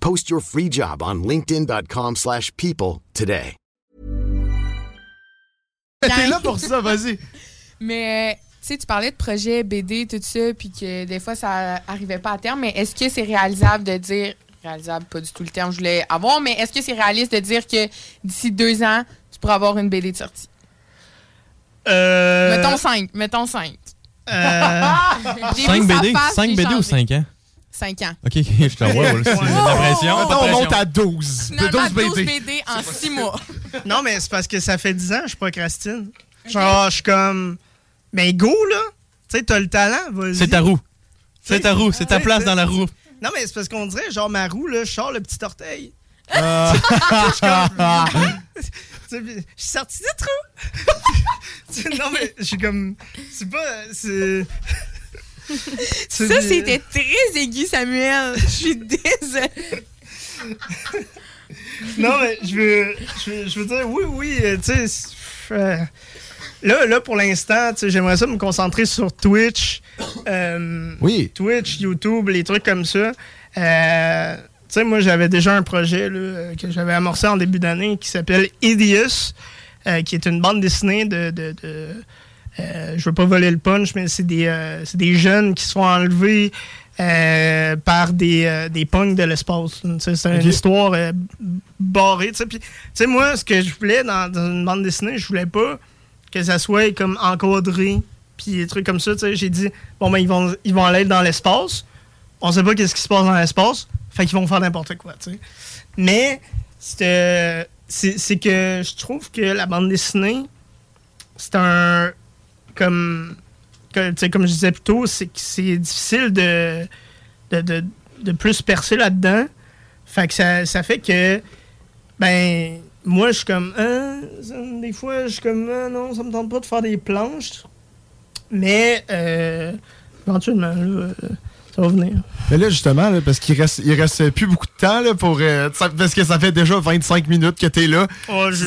Post your free job on linkedin.com/people slash people today. T'es là pour ça, vas-y. Mais tu sais, tu parlais de projets BD, tout ça, puis que des fois, ça arrivait pas à terme. Mais est-ce que c'est réalisable de dire. Réalisable, pas du tout le terme que je voulais avoir, mais est-ce que c'est réaliste de dire que d'ici deux ans, tu pourras avoir une BD de sortie? Euh, Mettons cinq. Mettons cinq. euh, J'ai 5 vu sa BD, face, 5 j'ai BD ou changé. 5 ans? Cinq ans. Ok, ok, je te vois. aussi. La pression, de Mettons, on monte à 12. Finalement, 12 12 BD. BD en six mois. Non, mais c'est parce que ça fait 10 ans que je procrastine. Genre, je suis comme. Ben, go, là. Tu sais, t'as le talent, vas-y. C'est ta roue. C'est ta roue, c'est ta place dans la roue. Non, mais c'est parce qu'on dirait, genre, ma roue, là, je sors le petit orteil. Ah. Je suis comme- Tu sais, puis Je suis sorti du trou. Non, mais je suis comme. C'est pas. C'est. Ça, c'était très aigu, Samuel. Je suis désolée. Non, mais je veux, je veux, je veux dire, oui, oui, euh, tu sais. euh, là, là, pour l'instant, tu sais, j'aimerais ça me concentrer sur Twitch. euh, Oui. Twitch, YouTube, les trucs comme ça. Euh, tu sais, moi, j'avais déjà un projet là, que j'avais amorcé en début d'année qui s'appelle Idius, euh, qui est une bande dessinée de. de, de euh, je veux pas voler le punch, mais c'est des, euh, c'est des jeunes qui sont enlevés euh, par des, euh, des punks de l'espace. C'est une histoire barrée. Puis, moi, ce que je voulais dans, dans une bande dessinée, je voulais pas que ça soit comme encadré, puis des trucs comme ça. J'ai dit, bon, ben, ils vont, ils vont aller dans l'espace. On sait pas qu'est-ce qui se passe dans l'espace. Fait qu'ils vont faire n'importe quoi, tu sais. Mais, c'est que je trouve que la bande dessinée, c'est un. Comme. comme je disais plus tôt, c'est que c'est difficile de, de, de, de plus percer là-dedans. Fait que ça, ça fait que. Ben. Moi, je suis comme. Hein, ça- des fois, je suis comme. Ah, non, ça me tente pas de faire des planches. Mais. Euh, éventuellement, là, euh, ça va venir. Mais là, justement, là, parce qu'il reste, il reste plus beaucoup de temps là, pour. euh, parce que ça fait déjà 25 minutes que t'es là. Oh, je-